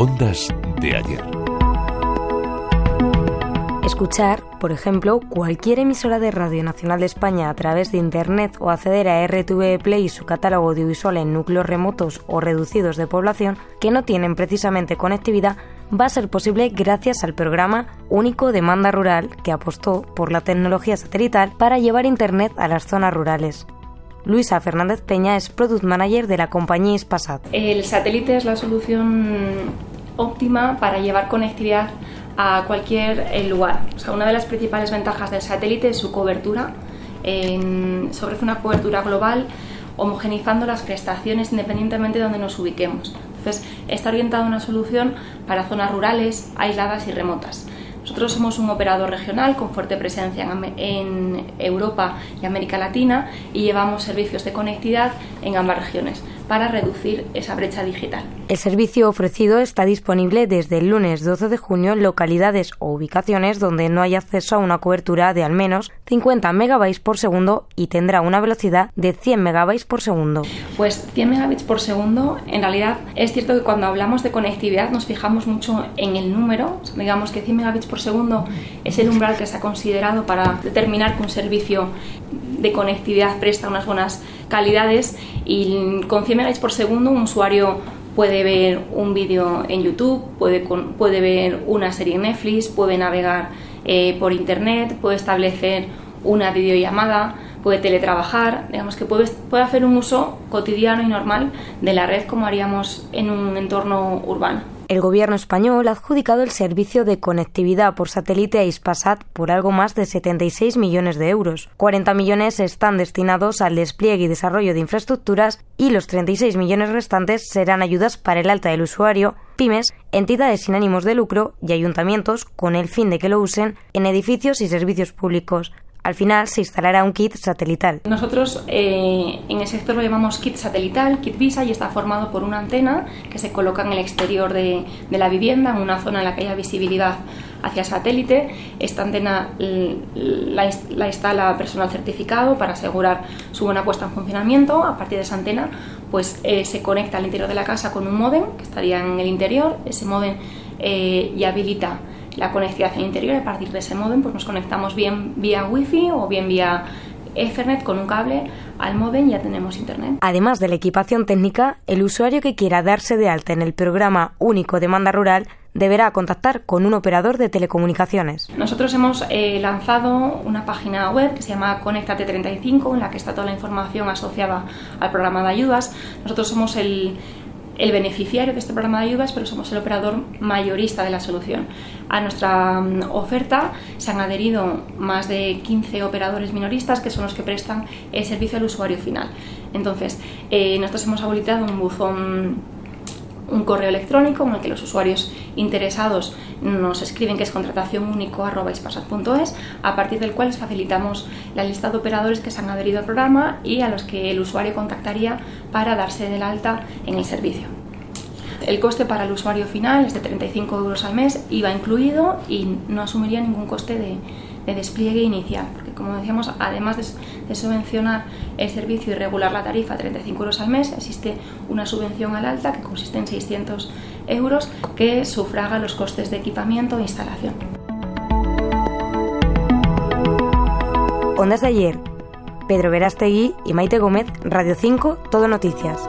Ondas de ayer. Escuchar, por ejemplo, cualquier emisora de Radio Nacional de España a través de Internet o acceder a RTV Play y su catálogo audiovisual en núcleos remotos o reducidos de población que no tienen precisamente conectividad va a ser posible gracias al programa Único Demanda Rural que apostó por la tecnología satelital para llevar Internet a las zonas rurales. Luisa Fernández Peña es Product Manager de la compañía Ispasat. El satélite es la solución óptima para llevar conectividad a cualquier eh, lugar. O sea, una de las principales ventajas del satélite es su cobertura. Ofrece una cobertura global homogenizando las prestaciones independientemente de donde nos ubiquemos. Entonces, está orientado a una solución para zonas rurales, aisladas y remotas. Nosotros somos un operador regional con fuerte presencia en, Europa y América Latina y llevamos servicios de conectividad en ambas regiones para reducir esa brecha digital. El servicio ofrecido está disponible desde el lunes 12 de junio en localidades o ubicaciones donde no hay acceso a una cobertura de al menos 50 megabytes por segundo y tendrá una velocidad de 100 megabytes por segundo. Pues 100 megabits por segundo, en realidad es cierto que cuando hablamos de conectividad nos fijamos mucho en el número, digamos que 100 megabits por segundo es el umbral que se ha considerado para determinar que un servicio de conectividad presta unas buenas calidades y con 100 megabits por segundo un usuario puede ver un vídeo en YouTube, puede, puede ver una serie en Netflix, puede navegar eh, por Internet, puede establecer una videollamada, puede teletrabajar, digamos que puede, puede hacer un uso cotidiano y normal de la red como haríamos en un entorno urbano. El gobierno español ha adjudicado el servicio de conectividad por satélite a Ispasat por algo más de 76 millones de euros. 40 millones están destinados al despliegue y desarrollo de infraestructuras y los 36 millones restantes serán ayudas para el alta del usuario, pymes, entidades sin ánimos de lucro y ayuntamientos con el fin de que lo usen en edificios y servicios públicos. Al final se instalará un kit satelital. Nosotros eh, en el sector lo llamamos kit satelital, kit Visa, y está formado por una antena que se coloca en el exterior de, la vivienda, en una zona en la que haya visibilidad hacia satélite. Esta antena la, instala personal certificado para asegurar su buena puesta en funcionamiento. A partir de esa antena pues, eh, se conecta al interior de la casa con un modem que estaría en el interior. Ese modem eh, y habilita la conectividad en el interior. A partir de ese modem pues nos conectamos bien vía wifi o bien vía Ethernet con un cable al modem ya tenemos internet. Además de la equipación técnica, el usuario que quiera darse de alta en el programa único demanda rural deberá contactar con un operador de telecomunicaciones. Nosotros hemos eh, lanzado una página web que se llama Conectate35 en la que está toda la información asociada al programa de ayudas. Nosotros somos el, el beneficiario de este programa de ayudas, pero somos el operador mayorista de la solución. A nuestra mm, oferta se han adherido más de 15 operadores minoristas que son los que prestan el servicio al usuario final. Entonces, eh, nosotros hemos habilitado un buzón un correo electrónico en el que los usuarios interesados nos escriben que es contratación único a partir del cual les facilitamos la lista de operadores que se han adherido al programa y a los que el usuario contactaría para darse del alta en el servicio. El coste para el usuario final es de 35 euros al mes, IVA incluido y no asumiría ningún coste de, despliegue inicial, porque como decíamos, además de, subvencionar el servicio y regular la tarifa a 35 euros al mes, existe una subvención al alta que consiste en 600 euros que sufraga los costes de equipamiento e instalación. Ondas de ayer, Pedro Verastegui y Maite Gómez, Radio 5, Todo Noticias.